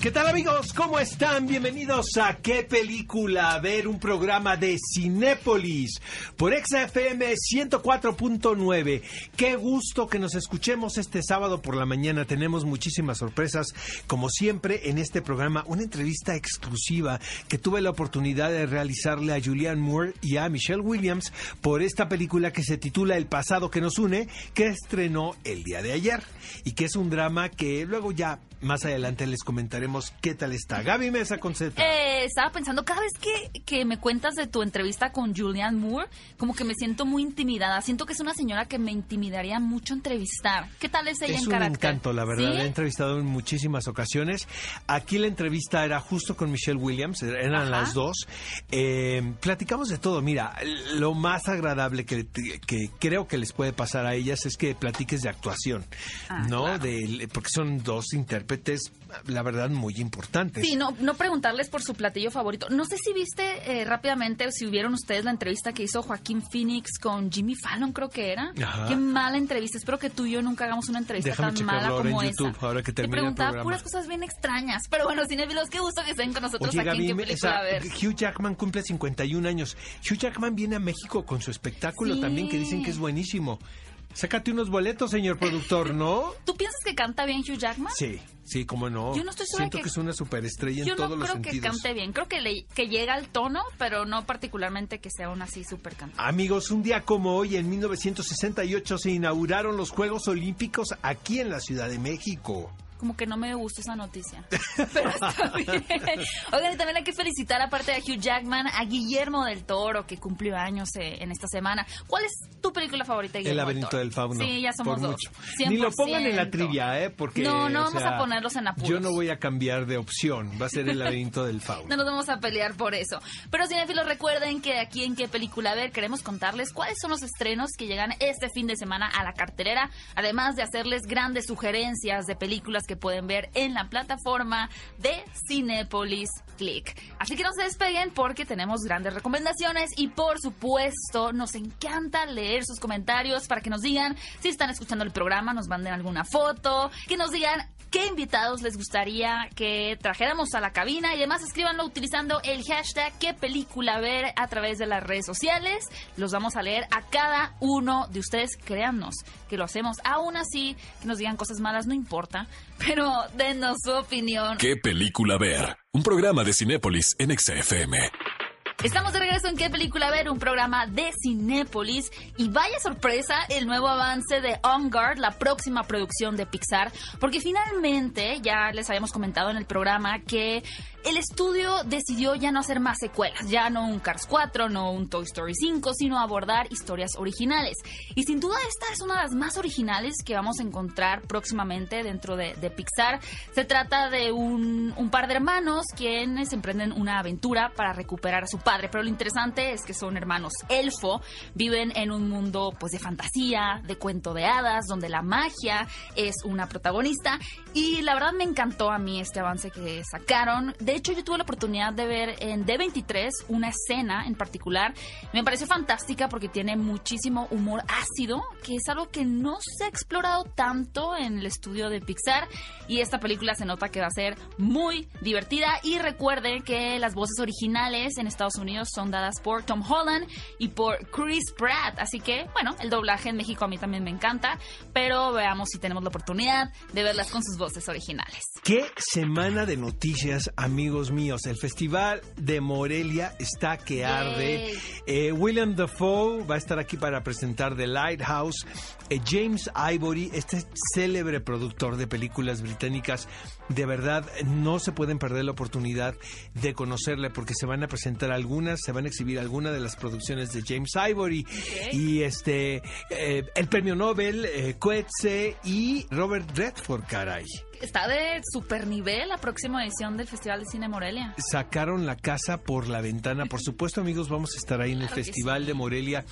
¿Qué tal amigos? ¿Cómo están? Bienvenidos a ¿Qué película? A ver un programa de Cinépolis por XFM 104.9. Qué gusto que nos escuchemos este sábado por la mañana. Tenemos muchísimas sorpresas, como siempre en este programa. Una entrevista exclusiva que tuve la oportunidad de realizarle a Julianne Moore y a Michelle Williams por esta película que se titula El pasado que nos une, que estrenó el día de ayer y que es un drama que luego ya más adelante les comentaremos qué tal está. Gaby Mesa con Z. Eh, estaba pensando, cada vez que, que me cuentas de tu entrevista con Julianne Moore, como que me siento muy intimidada. Siento que es una señora que me intimidaría mucho entrevistar. ¿Qué tal es ella es en un carácter? encanto, la verdad. ¿Sí? La he entrevistado en muchísimas ocasiones. Aquí la entrevista era justo con Michelle Williams, eran Ajá. las dos. Eh, platicamos de todo. Mira, lo más agradable que, que creo que les puede pasar a ellas es que platiques de actuación, Ah, ¿no? claro. De, porque son dos intérpretes, la verdad, muy importantes. Sí, no, no preguntarles por su platillo favorito. No sé si viste eh, rápidamente, si vieron ustedes la entrevista que hizo Joaquín Phoenix con Jimmy Fallon, creo que era. Ajá. Qué mala entrevista. Espero que tú y yo nunca hagamos una entrevista Déjame tan mala ahora en como YouTube, esa. ahora que Te termine el preguntaba puras cosas bien extrañas. Pero bueno, cinéfilos, qué gusto que estén con nosotros Oye, aquí Gaby, en qué película a ver. Hugh Jackman cumple 51 años. Hugh Jackman viene a México con su espectáculo Sí. también, que dicen que es buenísimo. Sácate unos boletos, señor productor, ¿no? ¿Tú piensas que canta bien Hugh Jackman? Sí, sí, cómo no. Yo no estoy segura Siento que... que- es una superestrella Yo en todos no los creo que sentidos. cante bien. Creo que, le- que llega al tono, pero no particularmente que sea un así súper cantante. Amigos, un día como hoy, en 1968, se inauguraron los Juegos Olímpicos aquí en la Ciudad de México. Como que no me gustó esa noticia. Pero está bien. Oigan, y también hay que felicitar, aparte de Hugh Jackman, a Guillermo del Toro, que cumplió años eh, en esta semana. ¿Cuál es tu película favorita, El Guillermo laberinto Toro? del fauno. Sí, ya somos por dos. mucho. Ni lo pongan en la 100%. trivia, ¿eh? Porque, No, no vamos sea, a ponerlos en apuros. Yo no voy a cambiar de opción. Va a ser el laberinto del fauno. No nos vamos a pelear por eso. Pero cinéfilos, recuerden que aquí en qué película ver queremos contarles cuáles son los estrenos que llegan este fin de semana a la cartelera, además de hacerles grandes sugerencias de películas que pueden ver en la plataforma de Cinépolis Click. Así que no se despeguen porque tenemos grandes recomendaciones y por supuesto nos encanta leer sus comentarios para que nos digan si están escuchando el programa, nos manden alguna foto, que nos digan qué invitados les gustaría que trajéramos a la cabina y además escríbanlo utilizando el hashtag qué película ver a través de las redes sociales. Los vamos a leer a cada uno de ustedes, créannos que lo hacemos. Aún así, que nos digan cosas malas, no importa, pero denos su opinión. ¿Qué película ver? Un programa de Cinépolis en XFM. Estamos de regreso en ¿Qué película ver? Un programa de Cinépolis. Y vaya sorpresa el nuevo avance de On Guard, la próxima producción de Pixar. Porque finalmente, ya les habíamos comentado en el programa que el estudio decidió ya no hacer más secuelas. Ya no un Cars 4, no un Toy Story 5, sino abordar historias originales. Y sin duda esta es una de las más originales que vamos a encontrar próximamente dentro de, de Pixar. Se trata de un, un par de hermanos quienes emprenden una aventura para recuperar a su padre. Pero lo interesante es que son hermanos elfo, viven en un mundo pues de fantasía, de cuento de hadas, donde la magia es una protagonista. Y la verdad me encantó a mí este avance que sacaron. De hecho, yo tuve la oportunidad de ver en D23 una escena en particular. Me pareció fantástica porque tiene muchísimo humor ácido, que es algo que no se ha explorado tanto en el estudio de Pixar. Y esta película se nota que va a ser muy divertida. Y recuerden que las voces originales en Estados Unidos son dadas por Tom Holland y por Chris Pratt. Así que, bueno, el doblaje en México a mí también me encanta. Pero veamos si tenemos la oportunidad de verlas con sus voces originales. ¿Qué semana de noticias, amigos míos? El Festival de Morelia está que arde. Eh, William Dafoe va a estar aquí para presentar The Lighthouse. Eh, James Ivory, este célebre productor de películas británicas, de verdad no se pueden perder la oportunidad de conocerle porque se van a presentar algunas, se van a exhibir algunas de las producciones de James Ivory y este eh, el premio Nobel, eh, Coetzee y Robert Redford, caray. Está de super nivel la próxima edición del Festival de Cine Morelia. sacaron la casa por la ventana. Por supuesto, amigos, vamos a estar ahí en el Claro Festival sí. de Morelia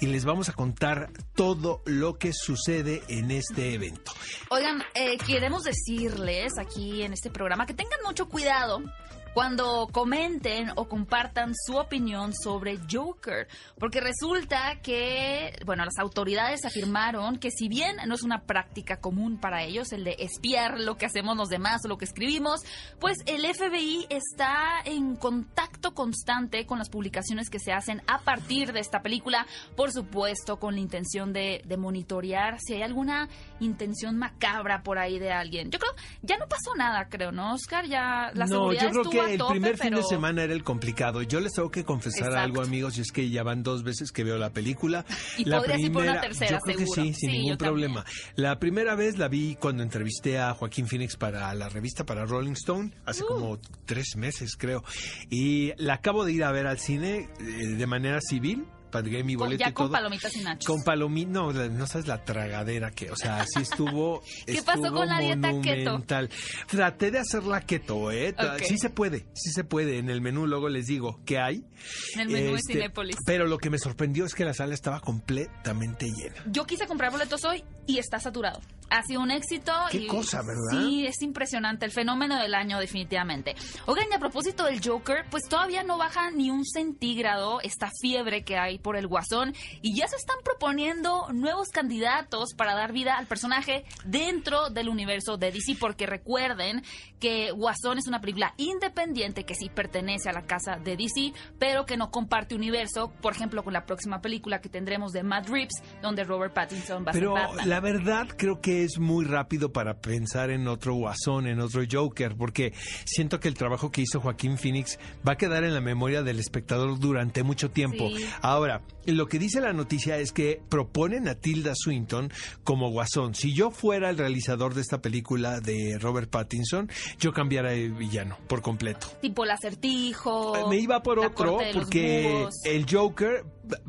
y les vamos a contar todo lo que sucede en este evento. Oigan, eh, queremos decirles aquí en este programa que tengan mucho cuidado cuando comenten o compartan su opinión sobre Joker. Porque resulta que, bueno, las autoridades afirmaron que si bien no es una práctica común para ellos el de espiar lo que hacemos los demás o lo que escribimos, pues el FBI está en contacto constante con las publicaciones que se hacen a partir de esta película, por supuesto con la intención de, de monitorear si hay alguna intención macabra por ahí de alguien. Yo creo, ya no pasó nada, creo, ¿no, Oscar? Ya la no, seguridad estuvo que el tope, primer fin de semana era el complicado. Yo les tengo que confesar Exacto. algo, amigos, y es que ya van dos veces que veo la película. Y la podrías ir por una tercera, yo creo seguro. que sí, sin Sí, ningún también. problema. La primera vez la vi cuando entrevisté a Joaquín Phoenix para la revista, para Rolling Stone, hace Uh. como tres meses, creo. Y la acabo de ir a ver al cine eh, de manera civil. Pagué mi Con- boleto ya y con todo. palomitas y nachos. Con palomita, no, no sabes la tragadera que, o sea, sí estuvo. ¿Qué pasó estuvo con la dieta keto? Traté de hacer la keto, ¿eh? Sí se puede, sí se puede. En el menú luego les digo qué hay. En el menú Este, de Cinépolis. Pero lo que me sorprendió es que la sala estaba completamente llena. Yo quise comprar boletos hoy y está saturado. Ha sido un éxito. Qué y- cosa, ¿verdad? Sí, es impresionante. El fenómeno del año, definitivamente. Oigan, y a propósito del Joker, pues todavía no baja ni un centígrado esta fiebre que hay por el Guasón. Y ya se están proponiendo nuevos candidatos para dar vida al personaje dentro del universo de DC. Porque recuerden que Guasón es una película independiente que sí pertenece a la casa de DC, pero que no comparte universo. Por ejemplo, con la próxima película que tendremos de Matt Reeves, donde Robert Pattinson va Pero a ser Batman. la verdad creo que es muy rápido para pensar en otro guasón, en otro Joker, porque siento que el trabajo que hizo Joaquín Phoenix va a quedar en la memoria del espectador durante mucho tiempo. Sí. Ahora, lo que dice la noticia es que proponen a Tilda Swinton como guasón. Si yo fuera el realizador de esta película de Robert Pattinson, yo cambiara el villano por completo. tipo el acertijo. Me iba por otro porque el Joker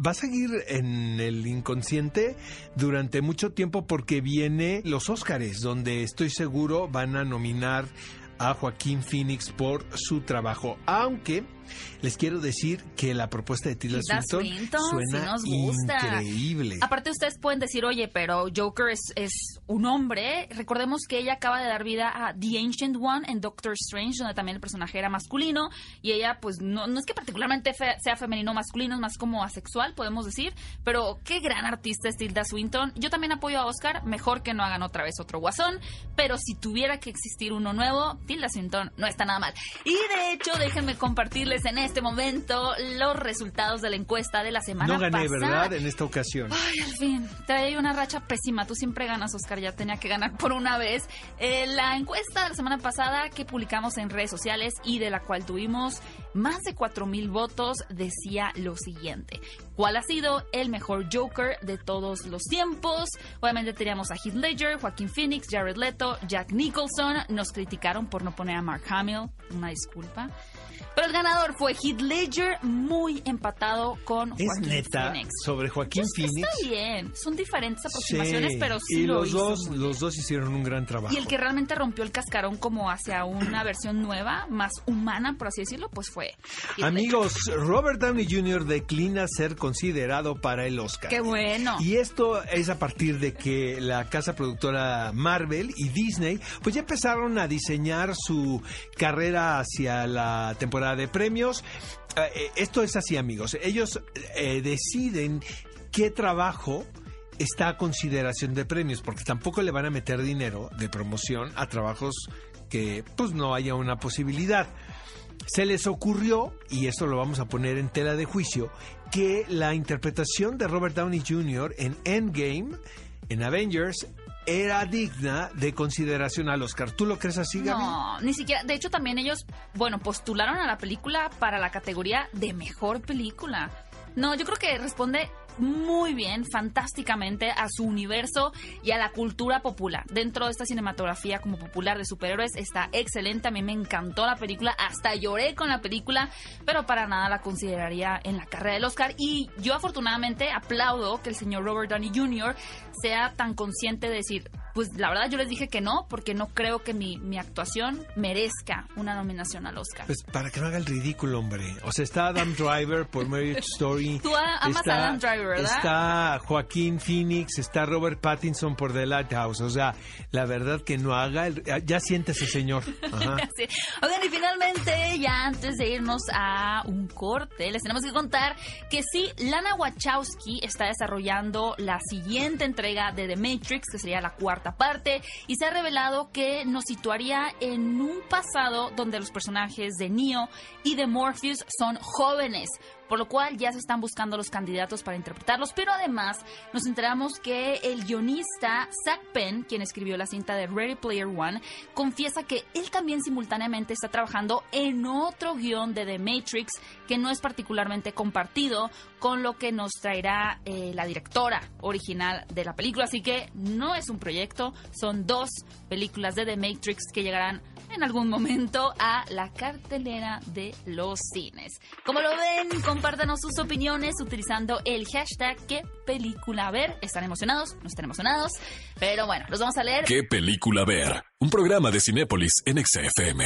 va a seguir en el inconsciente durante mucho tiempo porque viene los Óscares, donde estoy seguro van a nominar a Joaquín Phoenix por su trabajo, aunque les quiero decir que la propuesta de Tilda Tilda Swinton, Swinton, suena nos gusta. increíble. Aparte ustedes pueden decir, oye, pero Joker es, es un hombre. Recordemos que ella acaba de dar vida a The Ancient One en Doctor Strange, donde también el personaje era masculino. Y ella, pues, no, no es que particularmente fe- sea femenino o masculino, es más como asexual, podemos decir. Pero qué gran artista es Tilda Swinton. Yo también apoyo a Oscar. Mejor que no hagan otra vez otro guasón. Pero si tuviera que existir uno nuevo, Tilda Swinton no está nada mal. Y de hecho, déjenme compartirles en este momento los resultados de la encuesta de la semana No gané, pasada. ¿verdad? En esta ocasión. Ay, al fin. Trae una racha pésima. Tú siempre ganas, Oscar. Ya tenía que ganar por una vez. Eh, la encuesta de la semana pasada que publicamos en redes sociales y de la cual tuvimos más de 4.000 votos decía lo siguiente. ¿Cuál ha sido el mejor Joker de todos los tiempos? Obviamente teníamos a Heath Ledger, Joaquín Phoenix, Jared Leto, Jack Nicholson. Nos criticaron por no poner a Mark Hamill. Una disculpa. Pero el ganador fue Heath Ledger, muy empatado con Es Joaquín neta Phoenix. sobre Joaquín Pues Phoenix. Está bien, son diferentes aproximaciones, Sí, pero sí y lo los hizo dos, muy los dos hicieron un gran trabajo. y el que realmente rompió el cascarón como hacia una versión nueva, más humana, por así decirlo, pues fue. Heath Amigos, Robert Downey Jr. declina ser considerado para el Oscar. Qué bueno. Y esto es a partir de que la casa productora Marvel y Disney pues ya empezaron a diseñar su carrera hacia la temporada de premios. Eh, eh, esto es así, amigos. Ellos eh, deciden qué trabajo está a consideración de premios, porque tampoco le van a meter dinero de promoción a trabajos que pues no haya una posibilidad. Se les ocurrió, y esto lo vamos a poner en tela de juicio, que la interpretación de Robert Downey Jr. en Endgame, en Avengers, era digna de consideración al Oscar. ¿Tú lo crees así, Gaby? No, ni siquiera. De hecho, también ellos, bueno, postularon a la película para la categoría de mejor película. No, yo creo que responde muy bien, fantásticamente a su universo y a la cultura popular. Dentro de esta cinematografía como popular de superhéroes está excelente. A mí me encantó la película, hasta lloré con la película, pero para nada la consideraría en la carrera del Oscar. Y yo afortunadamente aplaudo que el señor Robert Downey Jr. sea tan consciente de decir, pues la verdad yo les dije que no, porque no creo que mi, mi actuación merezca una nominación al Oscar. Pues para que no haga el ridículo, hombre. O sea, está Adam Driver por Marriage Story. Tú amas está, a Adam Driver, ¿verdad? Está Joaquín Phoenix, está Robert Pattinson por The Lighthouse. O sea, la verdad que no haga el... Ya siéntese, señor. Ajá. Sí. Oigan, y finalmente, ya antes de irnos a un corte, les tenemos que contar que sí, Lana Wachowski está desarrollando la siguiente entrega de The Matrix, que sería la cuarta parte, y se ha revelado que nos situaría en un pasado donde los personajes de Neo y de Morpheus son jóvenes por lo cual ya se están buscando los candidatos para interpretarlos, pero además nos enteramos que el guionista Zach Penn, quien escribió la cinta de Ready Player One, confiesa que él también simultáneamente está trabajando en otro guion de The Matrix que no es particularmente compartido con lo que nos traerá eh, la directora original de la película, así que no es un proyecto, son dos películas de The Matrix que llegarán en algún momento a la cartelera de los cines. Como lo ven, compártanos sus opiniones utilizando el hashtag qué película ver. ¿Están emocionados? ¿No están emocionados? Pero bueno, los vamos a leer. ¿Qué película ver? Un programa de Cinépolis en XFM.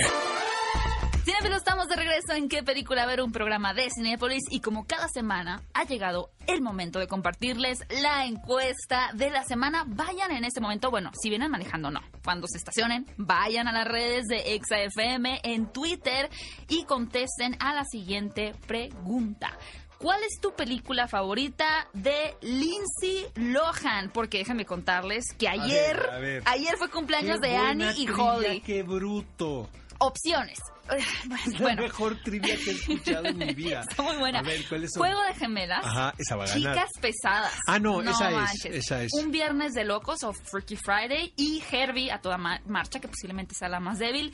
Cinefilos, estamos de regreso en qué película ver un programa de Cinepolis y como cada semana ha llegado el momento de compartirles la encuesta de la semana. Vayan en este momento, bueno, si vienen manejando no, cuando se estacionen, vayan a las redes de ExaFM en Twitter y contesten a la siguiente pregunta. ¿Cuál es tu película favorita de Lindsay Lohan? Porque déjenme contarles que ayer, a ver. ayer fue cumpleaños Qué de Annie y Holly. Qué bruto. Opciones. La Bueno, mejor trivia que he escuchado en mi vida. está muy buena. A ver, ¿cuáles son? Juego de gemelas. Ajá, esa va a ganar. Chicas pesadas. Ah, no, esa es, manches. esa es. Un viernes de locos o Freaky Friday y Herbie a toda ma- marcha, que posiblemente sea la más débil.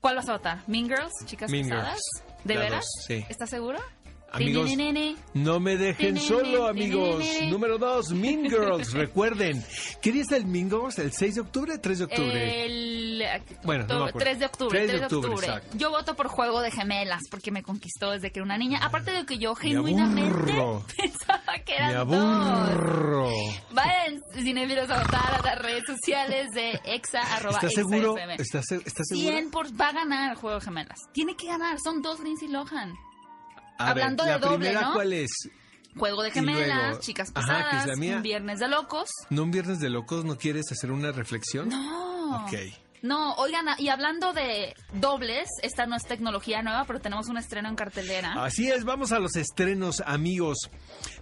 ¿Cuál vas a votar? ¿Mean Girls? ¿Chicas Mean pesadas? Girls. ¿De La veras? dos, sí. ¿Estás seguro? Amigos, no me dejen solo, amigos. Número dos, Mean Girls. Recuerden, ¿qué día está el Mean Girls? ¿El 6 de octubre? ¿3 de octubre? El Bueno, no me acuerdo. 3 de octubre. 3 3 de octubre, exacto. Yo voto por Juego de Gemelas porque me conquistó desde que era una niña. Aparte de que yo Me genuinamente pensaba que Me eran dos. Vayan, cinefilos, a votar a las redes sociales de exa, arroba ¿Estás exa seguro? ¿Estás, estás seguro? 100 por, va a ganar el Juego de Gemelas. Tiene que ganar, son dos Lindsay Lohan. A ver, hablando de la doble, primera, ¿no? ¿cuál es? Juego de Gemelas, luego- Chicas Ajá, Pesadas, que es la mía. Un Viernes de Locos. ¿No un viernes de locos no quieres hacer una reflexión? No. Ok. No, oigan, y hablando de dobles, esta no es tecnología nueva, pero tenemos un estreno en cartelera. Así es, vamos a los estrenos, amigos.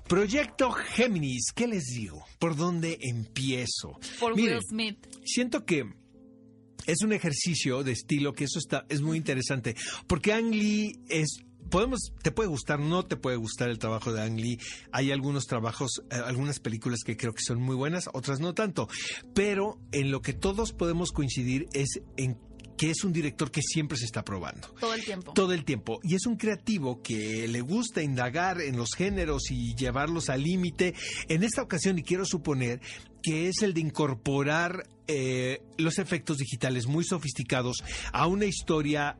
Proyecto Géminis, ¿qué les digo? ¿Por dónde empiezo? por Miren, Will Smith. siento que es un ejercicio de estilo que eso está es muy interesante porque Ang Lee es podemos te puede gustar no te puede gustar el trabajo de Ang Lee hay algunos trabajos eh, algunas películas que creo que son muy buenas otras no tanto pero en lo que todos podemos coincidir es en que es un director que siempre se está probando Todo el tiempo. todo el tiempo. Y es un creativo que le gusta indagar en los géneros y llevarlos al límite. En esta ocasión, y quiero suponer que es el de incorporar eh, los efectos digitales muy sofisticados a una historia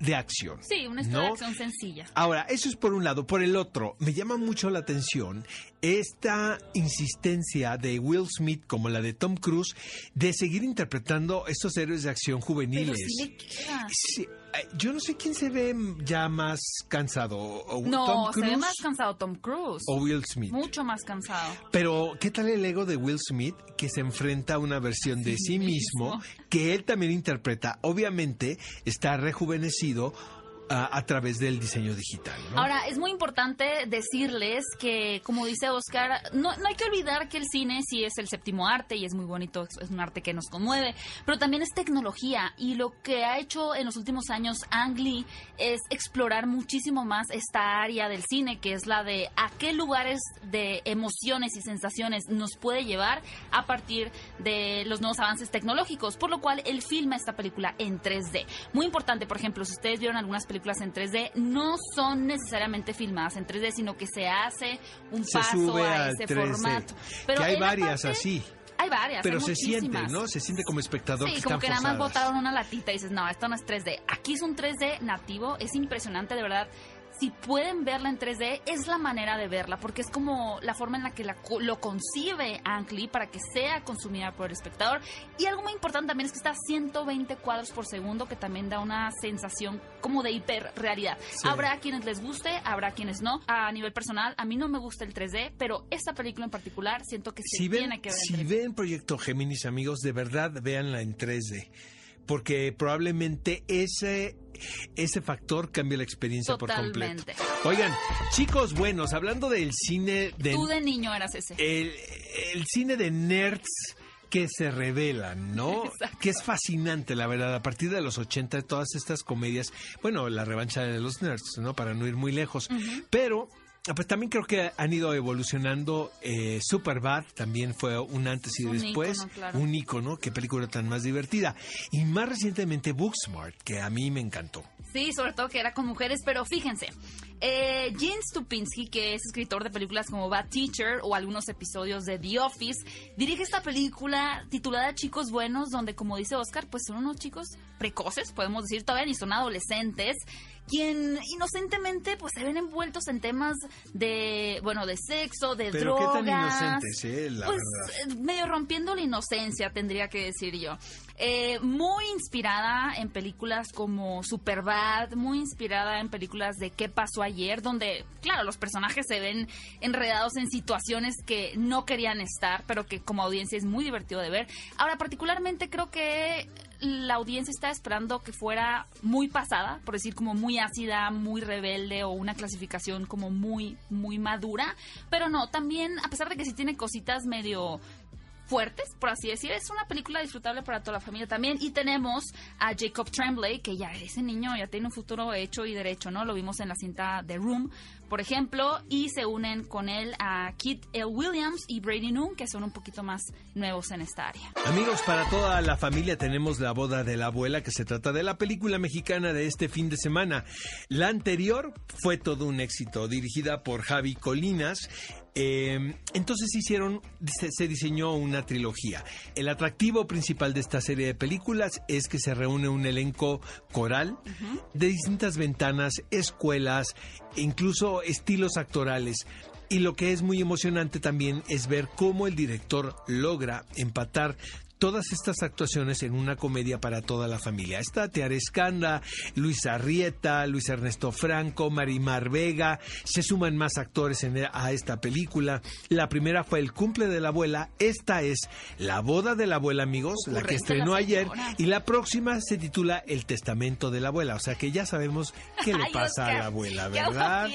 de acción. Sí, una historia de acción sencilla. Ahora, eso es por un lado. Por el otro, me llama mucho la atención esta insistencia de Will Smith, como la de Tom Cruise, de seguir interpretando estos héroes de acción Pero juveniles. sí le queda. Sí, yo no sé quién se ve ya más cansado, o No, Tom se ve más cansado Tom Cruise. o Will Smith. Mucho más cansado. Pero, ¿qué tal el ego de Will Smith que se enfrenta a una versión de sí mismo que él también interpreta? Obviamente está rejuvenecido ah, a través del diseño digital. ¿no? Ahora, es muy importante decirles que, como dice Oscar, no, no hay que olvidar que el cine sí es el séptimo arte y es muy bonito, es- es un arte que nos conmueve, pero también es tecnología y lo que ha hecho en los últimos años Ang Lee es explorar muchísimo más esta área del cine, que es la de a qué lugares de emociones y sensaciones nos puede llevar a partir de los nuevos avances tecnológicos, por lo cual él filma esta película en 3D. Muy importante, por ejemplo, si ustedes vieron algunas películas en 3D, no son necesariamente filmadas en 3D, sino que se hace un se paso a ese 3D. formato. que hay varias parte- así, Hay varias, pero hay se siente. ¿no? Se siente como espectador Sí, que como están que nada más botaron una latita y dices, no, esto no es 3D. Aquí es un 3D nativo, es impresionante, de verdad. Si pueden verla en 3D, es la manera de verla, porque es como la forma en la que la, lo concibe Ang Lee para que sea consumida por el espectador. Y algo muy importante también es que está a 120 cuadros por segundo, que también da una sensación como de hiperrealidad. Habrá quienes les guste, habrá quienes no. A nivel personal, a mí no me gusta el 3D, pero esta película en particular siento que se tiene que ver. Si ven Proyecto Géminis, amigos, de verdad véanla en 3D porque probablemente ese ese factor cambia la experiencia por completo. Oigan, chicos buenos, hablando del cine de... Tú de niño eras ese. El, el cine de nerds que se revelan, ¿no? Que es fascinante, la verdad. A partir de los 80, todas estas comedias, bueno, la revancha de los nerds, ¿no? Para no ir muy lejos. Pero pues también creo que han ido evolucionando. Eh, Superbad también fue un antes y después. Un icono, qué película tan más divertida. Y más recientemente Booksmart, que a mí me encantó. Sí, sobre todo que era con mujeres, pero fíjense. Eh, Stupinski, que es escritor de películas como Bad Teacher o algunos episodios de The Office, dirige esta película titulada Chicos Buenos, donde, como dice Oscar, pues son unos chicos precoces, podemos decir, todavía ni son adolescentes, quien inocentemente pues se ven envueltos en temas de, bueno, de sexo, de Pero drogas. qué tan inocentes, eh, la pues, verdad. eh, medio rompiendo la inocencia, tendría que decir yo. Eh, muy inspirada en películas como Superbad, muy inspirada en películas de ¿Qué pasó ayer? Donde, claro, los personajes se ven enredados en situaciones que no querían estar, pero que como audiencia es muy divertido de ver. Ahora, particularmente creo que la audiencia está esperando que fuera muy pasada, por decir como muy ácida, muy rebelde o una clasificación como muy, muy madura. Pero no, también, a pesar de que sí tiene cositas medio fuertes, por así decir. Es una película disfrutable para toda la familia también. Y tenemos a Jacob Tremblay, que ya ese niño ya tiene un futuro hecho y derecho, ¿no? Lo vimos en la cinta The Room, por ejemplo, y se unen con él a Kit L. Williams y Brady Noon, que son un poquito más nuevos en esta área. Amigos, para toda la familia tenemos La boda de la abuela, que se trata de la película mexicana de este fin de semana. La anterior fue todo un éxito, dirigida por Javi Colinas. Eh, entonces hicieron, se, se diseñó una trilogía. El atractivo principal de esta serie de películas es que se reúne un elenco coral de distintas ventanas, escuelas, incluso estilos actorales. Y lo que es muy emocionante también es ver cómo el director logra empatar todas estas actuaciones en una comedia para toda la familia. Está Teare Escanda, Luis Arrieta, Luis Ernesto Franco, Marimar Vega, se suman más actores en- a esta película. La primera fue El cumple de la abuela, esta es La boda de la abuela, amigos, la que estrenó la ayer, y la próxima se titula El testamento de la abuela, o sea que ya sabemos qué le Ay, pasa Oscar, a la abuela, ¿verdad?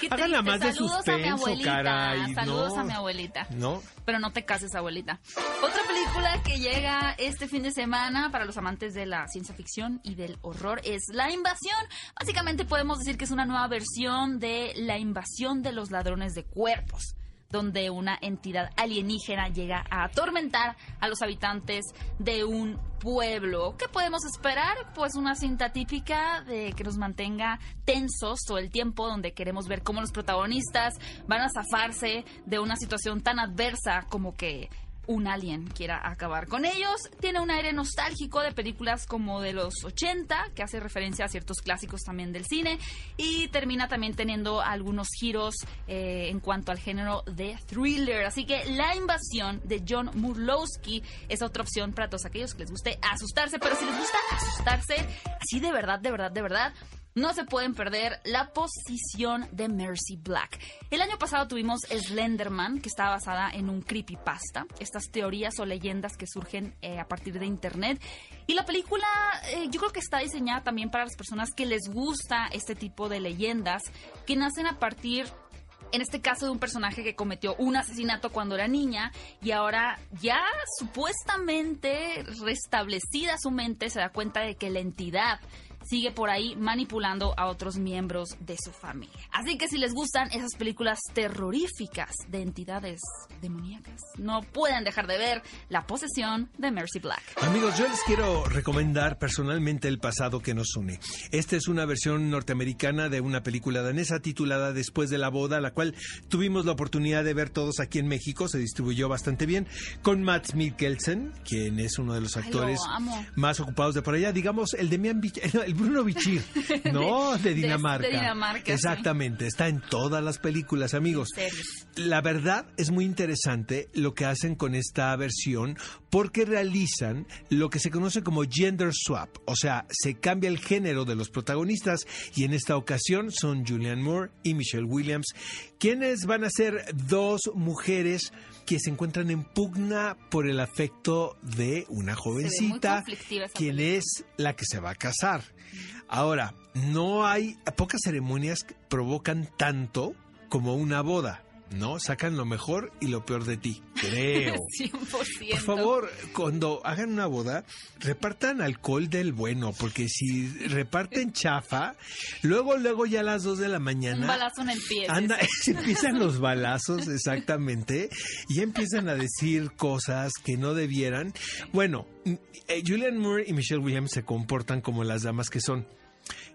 Qué Háganla más de a mi suspenso, abuelita. caray, Saludos no. a mi abuelita. ¿No? Pero no te cases, abuelita. Otra película que llega este fin de semana para los amantes de la ciencia ficción y del horror es La Invasión. Básicamente podemos decir que es una nueva versión de La Invasión de los Ladrones de Cuerpos donde una entidad alienígena llega a atormentar a los habitantes de un pueblo. ¿Qué podemos esperar? Pues una cinta típica de que nos mantenga tensos todo el tiempo, donde queremos ver cómo los protagonistas van a zafarse de una situación tan adversa como que un alien quiera acabar con ellos. Tiene un aire nostálgico de películas como de los 80, que hace referencia a ciertos clásicos también del cine, y termina también teniendo algunos giros eh, en cuanto al género de thriller. Así que La Invasión de John Murlowski es otra opción para todos aquellos que les guste asustarse, pero si les gusta asustarse, así de verdad, de verdad, de verdad, no se pueden perder la posición de Mercy Black. El año pasado tuvimos Slenderman, que está basada en un creepypasta, estas teorías o leyendas que surgen eh, a partir de internet. Y la película eh, yo creo que está diseñada también para las personas que les gusta este tipo de leyendas, que nacen a partir en este caso de un personaje que cometió un asesinato cuando era niña y ahora ya supuestamente restablecida su mente se da cuenta de que la entidad sigue por ahí manipulando a otros miembros de su familia. Así que si les gustan esas películas terroríficas de entidades demoníacas, no pueden dejar de ver La posesión de Mercy Black. Amigos, yo les quiero recomendar personalmente El pasado que nos une. Esta es una versión norteamericana de una película danesa titulada Después de la boda, la cual tuvimos la oportunidad de ver todos aquí en México, se distribuyó bastante bien, con Matt Mikkelsen, quien es uno de los actores más ocupados de por allá. Digamos, el Demian Bichir, el el Bruno Bichir, ¿no? De, de- Dinamarca. de Dinamarca, sí. Exactamente, está en todas las películas, amigos. La verdad es muy interesante lo que hacen con esta versión porque realizan lo que se conoce como gender swap, o sea, se cambia el género de los protagonistas y en esta ocasión son Julianne Moore y Michelle Williams, quienes van a ser dos mujeres que se encuentran en pugna por el afecto de una jovencita, quien es la que se va a casar. Ahora, no hay pocas ceremonias que provocan tanto como una boda, ¿no? Sacan lo mejor y lo peor de ti, creo. 100%. Por favor, cuando hagan una boda, repartan alcohol del bueno, porque si reparten chafa, luego, luego ya a las 2 de la Un mañana... balazo en el pie. Anda, empiezan los balazos, exactamente, y empiezan a decir cosas que no debieran. Bueno, mm, eh, Julianne Moore y Michelle Williams se comportan como las damas que son.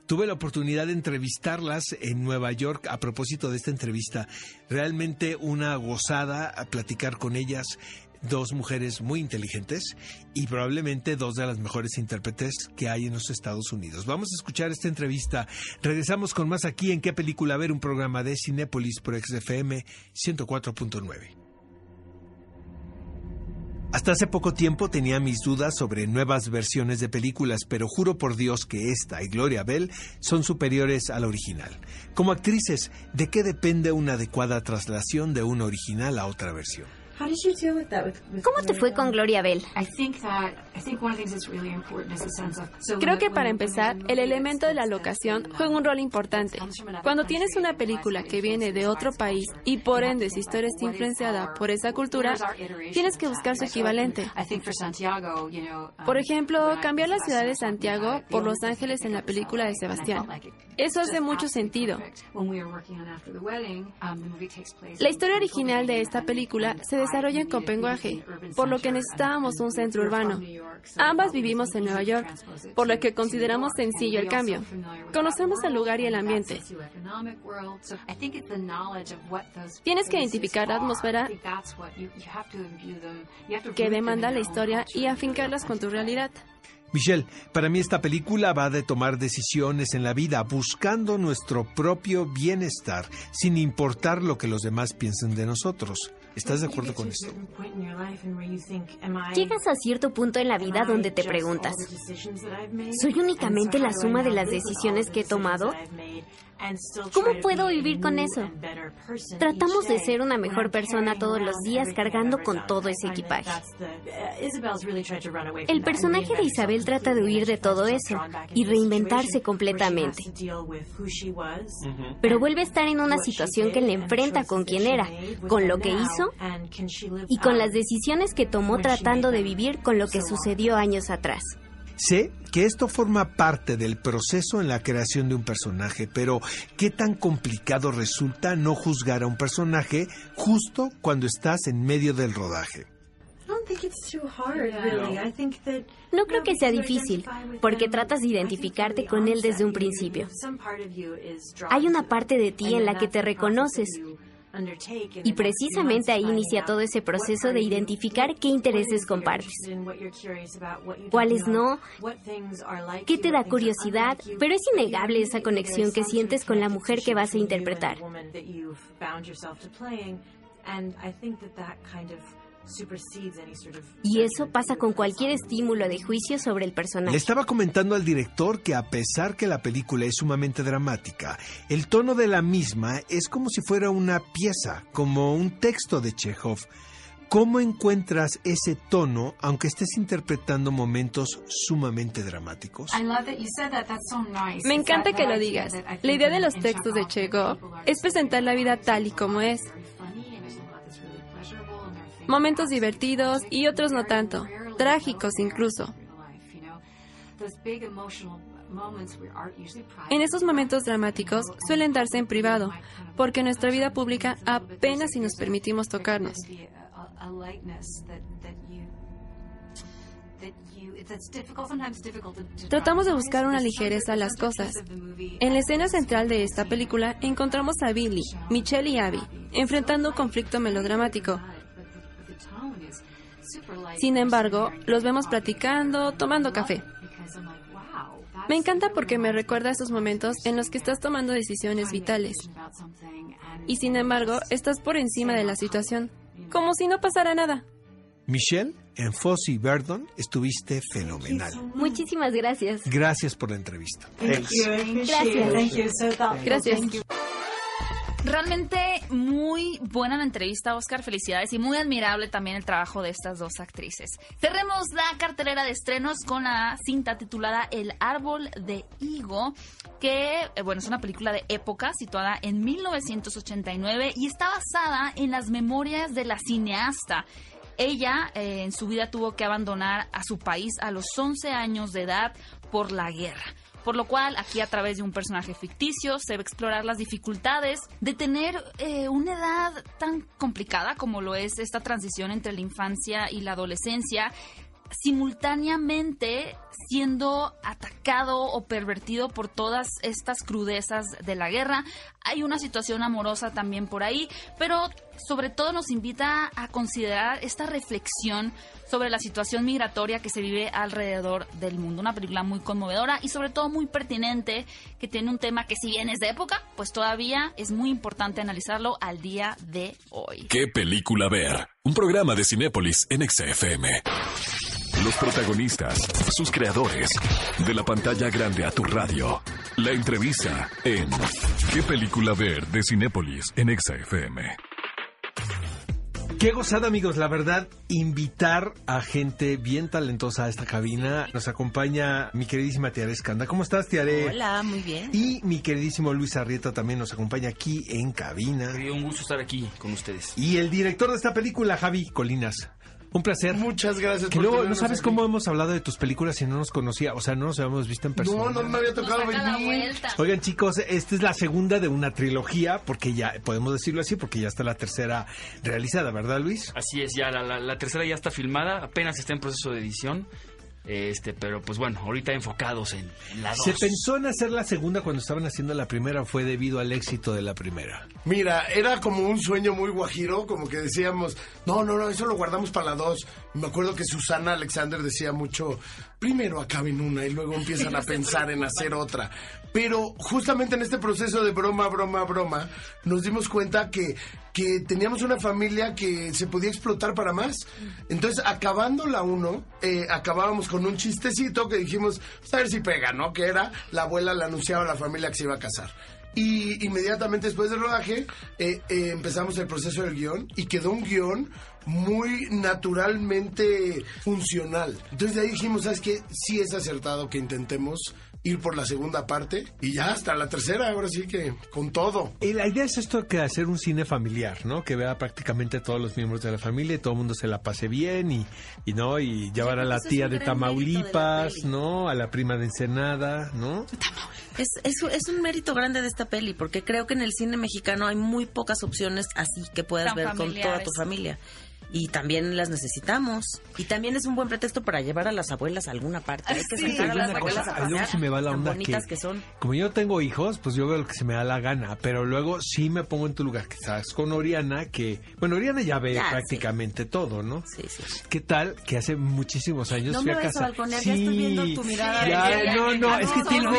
Tuve la oportunidad de entrevistarlas en Nueva York a propósito de esta entrevista. Realmente una gozada a platicar con ellas. Dos mujeres muy inteligentes y probablemente dos de las mejores intérpretes que hay en los Estados Unidos. Vamos a escuchar esta entrevista. Regresamos con más aquí en qué película ver un programa de Cinépolis por XFM 104.9. Hasta hace poco tiempo tenía mis dudas sobre nuevas versiones de películas, pero juro por Dios que esta y Gloria Bell son superiores a la original. Como actrices, ¿de qué depende una adecuada traslación de una original a otra versión? ¿Cómo te fue con Gloria Bell? Creo que para empezar, el elemento de la locación juega un rol importante. Cuando tienes una película que viene de otro país y por ende su historia está influenciada por esa cultura, tienes que buscar su equivalente. Por ejemplo, cambiar la ciudad de Santiago por Los Ángeles en la película de Sebastián. Eso hace mucho sentido. La historia original de esta película se desarrolla en por lo que necesitábamos un centro urbano. Ambas vivimos en Nueva York, por lo que consideramos sencillo el cambio. Conocemos el lugar y el ambiente. Tienes que identificar la atmósfera que demanda la historia y afincarlas con tu realidad. Michelle, para mí esta película va de tomar decisiones en la vida buscando nuestro propio bienestar, sin importar lo que los demás piensen de nosotros. ¿Estás de acuerdo con esto? Llegas a cierto punto en la vida donde te preguntas, ¿soy únicamente la suma de las decisiones que he tomado? ¿Cómo puedo vivir con eso? Tratamos de ser una mejor persona todos los días cargando con todo ese equipaje. El personaje de Isabel trata de huir de todo eso y reinventarse completamente. Pero vuelve a estar en una situación que le enfrenta con quien era, con lo que hizo y con las decisiones que tomó tratando de vivir con lo que sucedió años atrás. Sé que esto forma parte del proceso en la creación de un personaje, pero ¿qué tan complicado resulta no juzgar a un personaje justo cuando estás en medio del rodaje? No creo que sea difícil, porque tratas de identificarte con él desde un principio. Hay una parte de ti en la que te reconoces. Y precisamente ahí inicia todo ese proceso de identificar qué intereses compartes, cuáles no, qué te da curiosidad, pero es innegable esa conexión que sientes con la mujer que vas a interpretar. Y eso pasa con cualquier estímulo de juicio sobre el Le personaje. estaba comentando al director que a pesar que la película es sumamente dramática, el tono de la misma es como si fuera una pieza, como un texto de Chekhov. ¿Cómo encuentras ese tono aunque estés interpretando momentos sumamente dramáticos? Me encanta que lo digas. La idea de los textos de Chekhov es presentar la vida tal y como es. Momentos divertidos y otros no tanto, trágicos incluso. En esos momentos dramáticos suelen darse en privado, porque en nuestra vida pública apenas si nos permitimos tocarnos. Tratamos de buscar una ligereza a las cosas. En la escena central de esta película encontramos a Billy, Michelle y Abby enfrentando un conflicto melodramático. Sin embargo, los vemos platicando, tomando café. Me encanta porque me recuerda esos momentos en los que estás tomando decisiones vitales. Y sin embargo, estás por encima de la situación, como si no pasara nada. Michelle, en Fossey Verdon estuviste fenomenal. Muchísimas gracias. Gracias por la entrevista. Gracias. Gracias. Realmente muy buena la entrevista, Oscar. Felicidades y muy admirable también el trabajo de estas dos actrices. Cerremos la cartelera de estrenos con la cinta titulada El Árbol de Higo, que, eh, bueno, es una película de época situada en 1989 y está basada en las memorias de la cineasta. Ella eh, en su vida tuvo que abandonar a su país a los 11 años de edad por la guerra. Por lo cual, aquí a través de un personaje ficticio se va a explorar las dificultades de tener eh, una edad tan complicada como lo es esta transición entre la infancia y la adolescencia, simultáneamente siendo atacado o pervertido por todas estas crudezas de la guerra. Hay una situación amorosa también por ahí, pero sobre todo nos invita a considerar esta reflexión sobre la situación migratoria que se vive alrededor del mundo. Una película muy conmovedora y sobre todo muy pertinente, que tiene un tema que si bien es de época, pues todavía es muy importante analizarlo al día de hoy. ¿Qué película ver? Un programa de Cinépolis en XFM. Los protagonistas, sus creadores, de la pantalla grande a tu radio. La entrevista en ¿Qué película ver? de Cinépolis en XFM. Qué gozada, amigos. La verdad, invitar a gente bien talentosa a esta cabina. Nos acompaña mi queridísima Tiare Escanda. ¿Cómo estás, Tiare? Hola, muy bien. Y mi queridísimo Luis Arrieta también nos acompaña aquí en cabina. Un gusto estar aquí con ustedes. Y el director de esta película, Javi Colinas. Un placer. Muchas gracias. Que por luego, no sabes aquí. cómo hemos hablado de tus películas y no nos conocía, o sea, no nos habíamos visto en persona. No, no me había tocado venir. vuelta. Oigan chicos, esta es la segunda de una trilogía, porque ya, podemos decirlo así, porque ya está la tercera realizada, ¿verdad Luis? Así es, ya la, la- la tercera ya está filmada, apenas está en proceso de edición. Este, pero pues bueno, ahorita enfocados en, en la dos. ¿Se pensó en hacer la segunda cuando estaban haciendo la primera o fue debido al éxito de la primera? Mira, era como un sueño muy guajiro, como que decíamos, no, no, no, eso lo guardamos para la dos. Me acuerdo que Susana Alexander decía mucho, primero acaben una y luego empiezan a pensar en hacer otra. Pero justamente en este proceso de broma, broma, broma, nos dimos cuenta que, que teníamos una familia que se podía explotar para más. Entonces, acabando la uno, eh, acabábamos con un chistecito que dijimos, "Pues, a ver si pega, ¿no? Que era, la abuela le anunciaba a la familia que se iba a casar. Y inmediatamente después del rodaje eh, eh, empezamos el proceso del guion y quedó un guion muy naturalmente funcional. Entonces de ahí dijimos, ¿sabes qué? Sí es acertado que intentemos ir por la segunda parte y ya hasta la tercera, ahora sí que con todo. Y la idea es esto que hacer un cine familiar, ¿no? Que vea prácticamente a todos los miembros de la familia y todo el mundo se la pase bien y, y no y llevar a la tía de Tamaulipas. ¿no? A la prima de Ensenada, ¿no? Es, es, es un mérito grande de esta peli, porque creo que en el cine mexicano hay muy pocas opciones así que puedas Tan ver con toda tu familia. Y también las necesitamos. Y también es un buen pretexto para llevar a las abuelas a alguna parte. Hay que Sí. sacar a las cosa, abuelas a pasear, se me va la onda bonitas que, que son. como yo tengo hijos, pues yo veo lo que se me da la gana, pero luego sí me pongo en tu lugar, quizás con Oriana, que, bueno, Oriana ya ve Ya, sí. prácticamente todo, ¿no? Sí, sí. ¿Qué tal que hace muchísimos años No fui me a casa? a balconear, ya estoy viendo tu mirada Ya, no, no, es que tengo,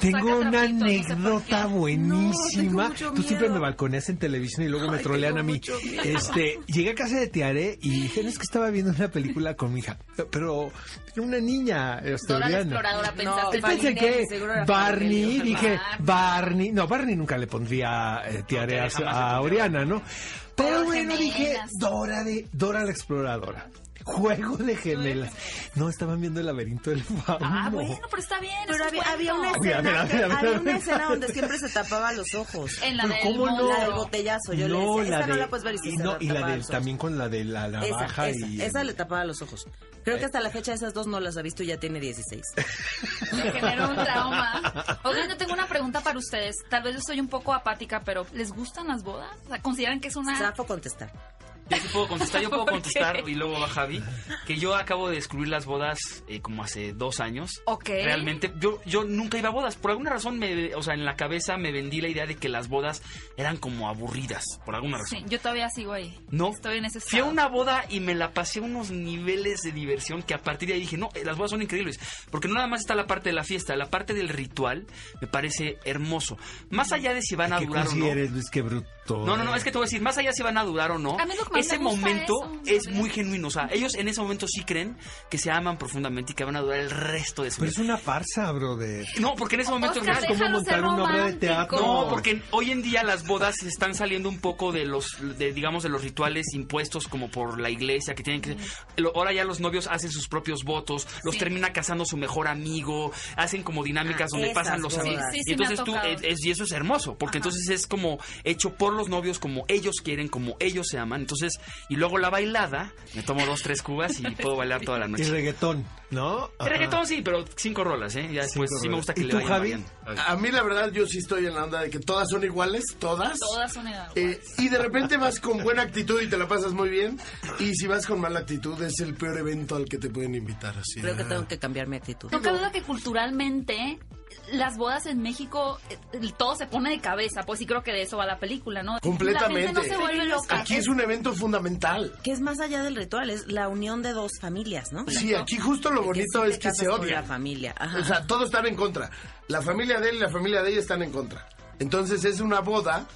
tengo una trapito, no sé por anécdota buenísima. No, Tú siempre me balconeas en televisión y luego me trolean a mí. Este, llegué a casa de Y dije, "No, es que estaba viendo una película con mi hija, pero era una niña, este, exploradora pensaste. No, Pensé Barney, que Barney, dije Barney, no, Barney nunca le pondría eh, tiare a. Oriana, ¿no? Pero Pero bueno, dije. Dora de Dora la exploradora. Juego de gemelas. No, estaban viendo el laberinto del fauno. Ah, bueno, pero está bien. Pero es un había, había una a ver, escena, a ver, a ver, había una escena donde siempre se tapaba los ojos. En la del ¿cómo no? La del botellazo, yo le decía, la esa no la puedes ver y sí y no, y la del también con la de la navaja Esa, esa, y esa le tapaba los ojos. Creo que hasta la fecha esas dos no las ha visto y ya tiene 16. Me generó un trauma. Oigan, yo tengo una pregunta para ustedes. Tal vez yo soy un poco apática, pero ¿les gustan las bodas? O sea, ¿Consideran que es una... Zafo contestar. Yo sí puedo contestar, yo puedo ¿Por contestar y luego va Javi. Que yo acabo de descubrir las bodas eh, como hace dos años. Ok. Realmente, yo, yo nunca iba a bodas. Por alguna razón, me, o sea, en la cabeza me vendí la idea de que las bodas eran como aburridas. Por alguna razón. Sí, yo todavía sigo ahí. No. Estoy en ese Fui a estado. una boda y me la pasé a unos niveles de diversión que a partir de ahí dije, no, eh, las bodas son increíbles. Porque no nada más está la parte de la fiesta, la parte del ritual me parece hermoso. Más allá de si van a ¿Qué durar o no. consideres, Luis? Qué bruto. No, no, no, es que te voy a decir, más allá si van a durar o no, A mí lo que ese momento eso, es muy genuino. O sea, ellos en ese momento sí creen que se aman profundamente y que van a durar el resto de su Pero vida. es una farsa, brother. No, porque en ese momento Oscar, es real. ¿Cómo déjalo montar una obra de teatro? No, porque hoy en día las bodas están saliendo un poco de los, de, digamos, de los rituales impuestos como por la iglesia, que tienen que... lo- Ahora ya los novios hacen sus propios votos, los Sí. termina casando su mejor amigo, hacen como dinámicas Ah, donde pasan los bodas. amigos. Sí, sí, y entonces tú, eh, es- y eso es hermoso, porque entonces es como hecho por los novios, como ellos quieren, como ellos se aman. Entonces, y luego la bailada, me tomo dos, tres cubas y puedo bailar toda la Y noche. reggaetón, ¿no? Ajá. reggaetón sí, pero cinco rolas, ¿eh? Ya después Cinco sí me gusta que ¿Y le tú, vayan Javi? A mí la verdad yo sí estoy en la onda de que todas son iguales, todas. Todas son iguales. Eh, y de repente vas con buena actitud y te la pasas muy bien. Y si vas con mala actitud es el peor evento al que te pueden invitar. Así. Creo que tengo que cambiar mi actitud. No cabe duda que culturalmente las bodas en México eh, todo se pone de cabeza, pues sí creo que de eso va la película, ¿no? Completamente. La gente no se vuelve loca. Aquí es un evento fundamental. Que es más allá del ritual, es la unión de dos familias, ¿no? Sí, aquí justo lo Que bonito sí es que se odian. La familia. Ajá. O sea, todos están en contra. La familia de él y la familia de ella están en contra. Entonces es una boda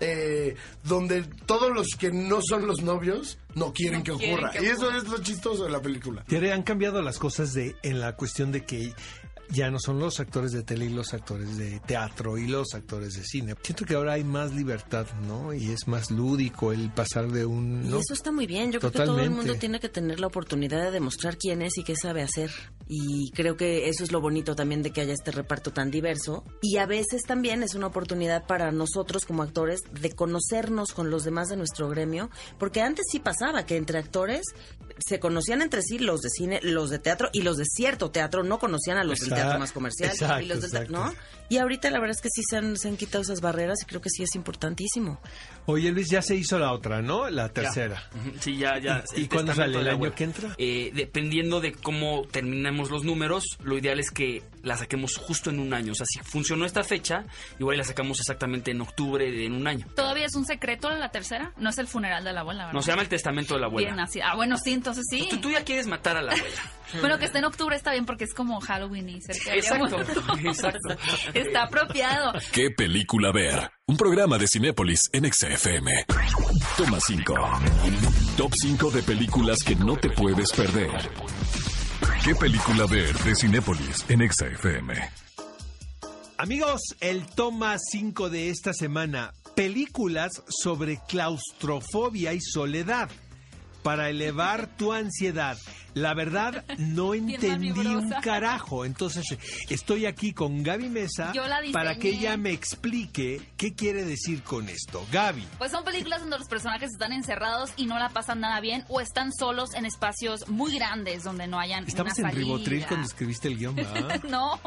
eh, donde todos los que no son los novios no quieren que quieren ocurra. que y eso es lo chistoso de la película. Tere, han cambiado las cosas de en la cuestión de que ya no son los actores de tele y los actores de teatro y los actores de cine. Siento que ahora hay más libertad, ¿no? Y es más lúdico el pasar de un... Y eso está muy bien. Yo creo que todo el mundo tiene que tener la oportunidad de demostrar quién es y qué sabe hacer. Y creo que eso es lo bonito también de que haya este reparto tan diverso. Y a veces también es una oportunidad para nosotros como actores de conocernos con los demás de nuestro gremio. Porque antes sí pasaba que entre actores se conocían entre sí los de cine, los de teatro y los de cierto teatro no conocían a los del Exacto, teatro más comercial exacto, y los del. ¿no? Y ahorita la verdad es que sí se han, se han quitado esas barreras y creo que sí es importantísimo. Oye, Luis, ya se hizo la otra, ¿no? La tercera. Sí, ya, ya. ¿Y El cuándo testamento sale? ¿El año que entra? Eh, dependiendo de cómo terminemos los números, lo ideal es que la saquemos justo en un año. O sea, si funcionó esta fecha, igual la sacamos exactamente en octubre de en un año. ¿Todavía es un secreto la tercera? No es el funeral de la abuela, ¿verdad? No, se llama el testamento de la abuela. Bien así. Ah, bueno, sí, entonces sí. Tú, tú ya quieres matar a la abuela. Bueno, que esté en octubre está bien porque es como Halloween y cerca de Exacto, exacto. Está apropiado. ¿Qué película ver? Un programa de Cinépolis en XFM. Toma 5. Top 5 de películas que no te puedes perder. ¿Qué película ver de Cinépolis en XFM? Amigos, el toma 5 de esta semana, películas sobre claustrofobia y soledad para elevar tu ansiedad. La verdad, no entendí un carajo. Entonces, estoy aquí con Gaby Mesa para que ella me explique qué quiere decir con esto. Gaby. Pues son películas donde los personajes están encerrados y no la pasan nada bien o están solos en espacios muy grandes donde no hayan Estabas una en. Ribotril cuando escribiste el guion, ¿verdad? No,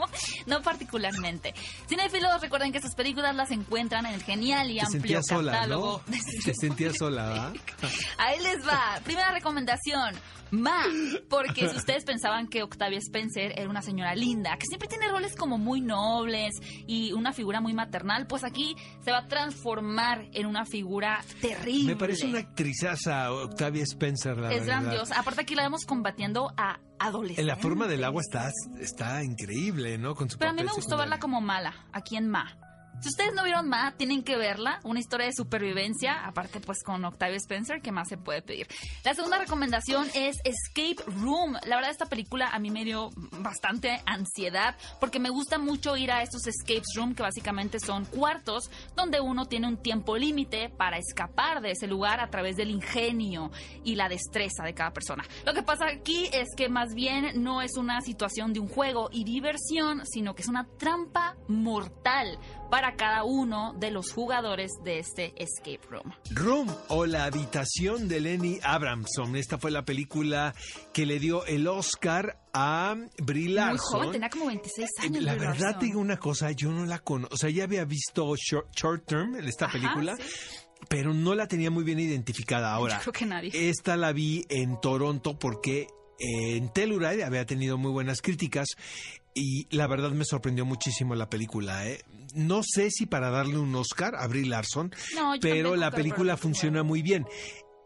no particularmente. Cinefilos, recuerden que estas películas las encuentran en el genial y Te amplio sola, catálogo. ¿no? Te sentías sola, ¿verdad? Ahí les va. Primera recomendación. Ma, porque si ustedes pensaban que Octavia Spencer era una señora linda, que siempre tiene roles como muy nobles y una figura muy maternal, pues aquí se va a transformar en una figura terrible. Me parece una actrizaza, Octavia Spencer, la Es verdad. grandiosa. Aparte aquí la vemos combatiendo a adolescentes. En la forma del agua está, está increíble, ¿no? Con su Pero a mí me gustó secundario. verla como mala, aquí en Ma. Si ustedes no vieron Ma, tienen que verla. Una historia de supervivencia, aparte pues con Octavia Spencer, ¿qué más se puede pedir? La segunda recomendación es Escape Room. La verdad esta película a mí me dio bastante ansiedad porque me gusta mucho ir a estos escape room que básicamente son cuartos donde uno tiene un tiempo límite para escapar de ese lugar a través del ingenio y la destreza de cada persona. Lo que pasa aquí es que más bien no es una situación de un juego y diversión, sino que es una trampa mortal para cada uno de los jugadores de este escape room. Room o La habitación de Lenny Abramson. Esta fue la película que le dio el Oscar a Brie Muy joven, tenía como 26 años. La Brie verdad, Larson. te digo una cosa, yo no la conozco. O sea, ya había visto Short, Short Term, esta Ajá, película. sí. pero no la tenía muy bien identificada. Ahora, Yo creo que nadie. esta la vi en Toronto porque eh, en Telluride había tenido muy buenas críticas y la verdad me sorprendió muchísimo la película. ¿eh? No sé si para darle un Oscar a Brie Larson, No, pero la película funciona muy bien.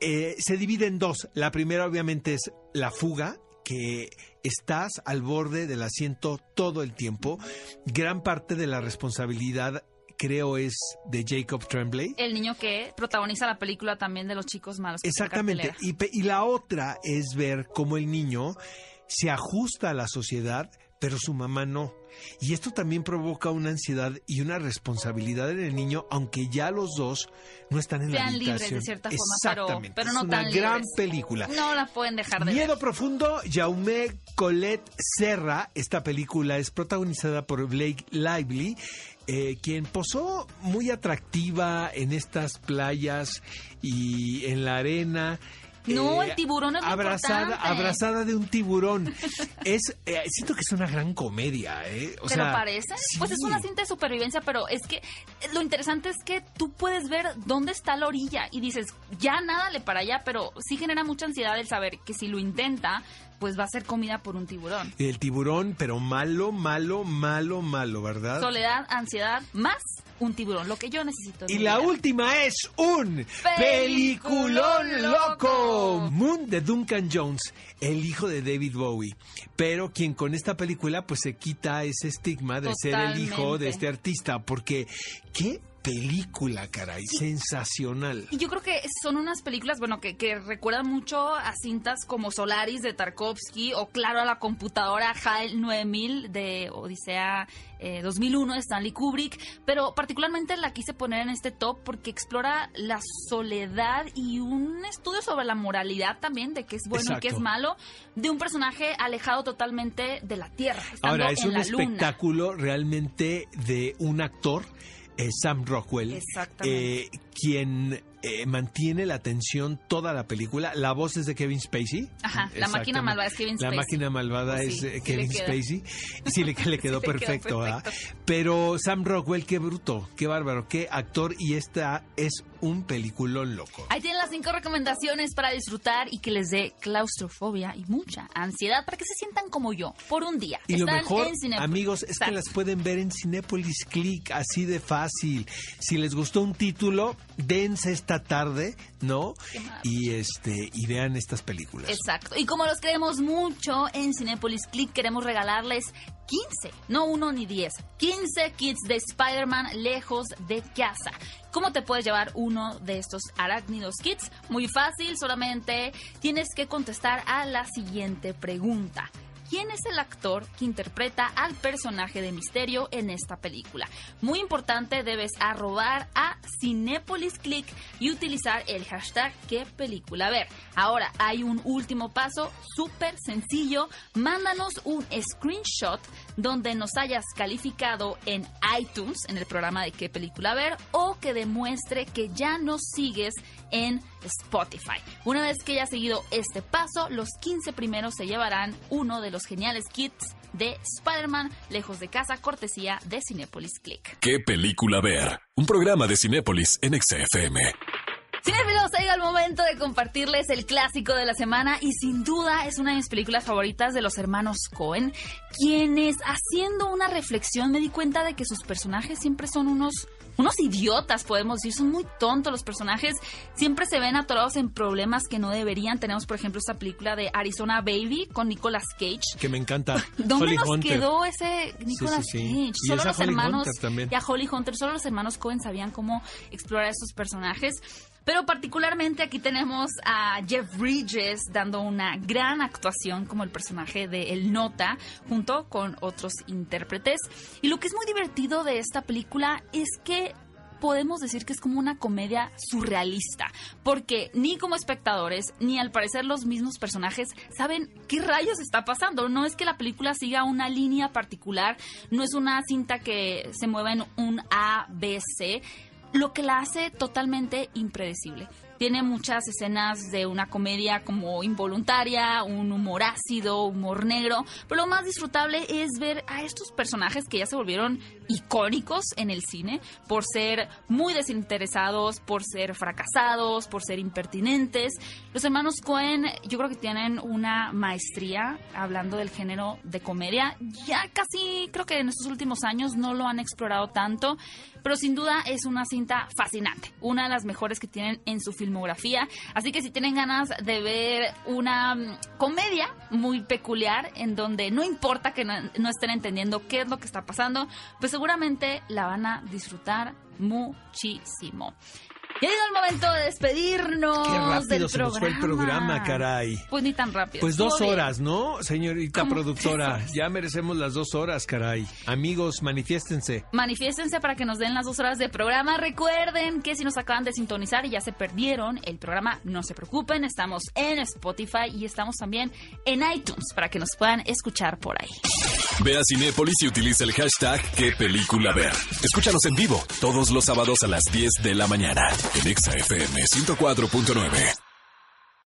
Eh, se divide en dos. La primera obviamente es La fuga, que estás al borde del asiento todo el tiempo. Gran parte de la responsabilidad creo es de Jacob Tremblay. El niño que protagoniza la película también de los chicos malos. Exactamente. Y, y la otra es ver cómo el niño se ajusta a la sociedad, pero su mamá no. Y esto también provoca una ansiedad y una responsabilidad en el niño, aunque ya los dos no están en la Sean libres habitación. de cierta forma, pero- Exactamente. pero es no una tan gran libres. película. No la pueden dejar de Miedo ver. profundo, Jaume Colette Serra. Esta película es protagonizada por Blake Lively, eh, quien posó muy atractiva en estas playas y en la arena. No, el tiburón es abrazada, importante. abrazada de un tiburón. es, eh, siento que es una gran comedia, ¿eh? O ¿Te lo sea, parece? Pues es una cinta de supervivencia, pero es que lo interesante es que tú puedes ver dónde está la orilla y dices, ya nada le para allá, pero sí genera mucha ansiedad el saber que si lo intenta, pues va a ser comida por un tiburón. El tiburón, pero malo, malo, malo, malo, ¿verdad? Soledad, ansiedad, más un tiburón, lo que yo necesito. Y la vida. última es un Peliculón peliculón loco. loco. Moon de Duncan Jones, el hijo de David Bowie. Pero quien con esta película pues se quita ese estigma de ser el hijo de este artista. Porque qué película, caray, sensacional. Y yo creo que son unas películas, bueno, que, que recuerdan mucho a cintas como Solaris de Tarkovsky o claro a la computadora HAL 9000 de Odisea eh, 2001 de Stanley Kubrick, pero particularmente la quise poner en este top porque explora la soledad y un estudio sobre la moralidad también de qué es bueno y qué es malo de un personaje alejado totalmente de la Tierra. Ahora, es en un la luna. espectáculo realmente de un actor, eh, Sam Rockwell, eh, quien eh, mantiene la atención toda la película. La voz es de Kevin Spacey. Ajá, la máquina malvada es Kevin La Spacey. máquina malvada es sí, eh, sí Kevin. Spacey. Sí, le, le quedó quedó perfecto, ¿verdad? perfecto. Pero Sam Rockwell, qué bruto, qué bárbaro, qué actor. Y esta es un peliculón loco. Ahí tienen las cinco recomendaciones para disfrutar y que les dé claustrofobia y mucha ansiedad para que se sientan como yo por un día. Y lo mejor, en amigos, es que las pueden ver en Cinépolis Click, así de fácil. Si les gustó un título, dense esta tarde, ¿no? Y este y vean estas películas. Exacto. Y como los queremos mucho en Cinépolis Click, queremos regalarles 15, no uno ni 10, 15 kits de Spider-Man lejos de casa. ¿Cómo te puedes llevar uno de estos arácnidos kits? Muy fácil, solamente tienes que contestar a la siguiente pregunta. ¿Quién es el actor que interpreta al personaje de Misterio en esta película? Muy importante, debes arrobar a Cinépolis Click y utilizar el hashtag qué película ver. Ahora, hay un último paso súper sencillo. Mándanos un screenshot donde nos hayas calificado en iTunes, en el programa de qué película ver, o que demuestre que ya nos sigues en Spotify. Una vez que hayas seguido este paso, los 15 primeros se llevarán uno de los geniales kits de Spider-Man lejos de casa, cortesía de Cinepolis Click. ¿Qué película ver? Un programa de Cinépolis en XFM. Cinefilos, ha llegado el momento de compartirles el clásico de la semana y sin duda es una de mis películas favoritas de los hermanos Cohen, quienes haciendo una reflexión me di cuenta de que sus personajes siempre son unos unos idiotas, podemos decir, son muy tontos los personajes, siempre se ven atorados en problemas que no deberían. Tenemos, por ejemplo, esta película de Arizona Baby con Nicolas Cage. Que me encanta. ¿Dónde Holly nos Hunter. quedó ese Nicolas sí, sí. Cage? Y Solo los Holly hermanos y a Holly Hunter, solo los hermanos Cohen sabían cómo explorar esos personajes. Pero particularmente aquí tenemos a Jeff Bridges dando una gran actuación como el personaje de El Nota junto con otros intérpretes. Y lo que es muy divertido de esta película es que podemos decir que es como una comedia surrealista, porque ni como espectadores, ni al parecer los mismos personajes saben qué rayos está pasando. No es que la película siga una línea particular, no es una cinta que se mueva en un A, B, C, lo que la hace totalmente impredecible. Tiene muchas escenas de una comedia como involuntaria, un humor ácido, humor negro, pero lo más disfrutable es ver a estos personajes que ya se volvieron icónicos en el cine por ser muy desinteresados, por ser fracasados, por ser impertinentes. Los hermanos Cohen yo creo que tienen una maestría hablando del género de comedia. Ya casi creo que en estos últimos años no lo han explorado tanto, pero sin duda es una cinta fascinante, una de las mejores que tienen en su filmografía. Así que si tienen ganas de ver una mm, comedia muy peculiar en donde no importa que no, no estén entendiendo qué es lo que está pasando, pues seguramente la van a disfrutar muchísimo. Ya ha llegado el momento de despedirnos Qué rápido del se nos fue el programa, caray. Pues ni tan rápido. Pues dos bien. horas, ¿no, señorita ¿Cómo? productora? Ya merecemos las dos horas, caray. Amigos, manifiéstense. Manifiéstense para que nos den las dos horas de programa. Recuerden que si nos acaban de sintonizar y ya se perdieron el programa, no se preocupen. Estamos en Spotify y estamos también en iTunes para que nos puedan escuchar por ahí. Ve a Cinépolis y utiliza el hashtag qué película ver. Escúchanos en vivo todos los sábados a las 10 de la mañana en Exa FM 104.9.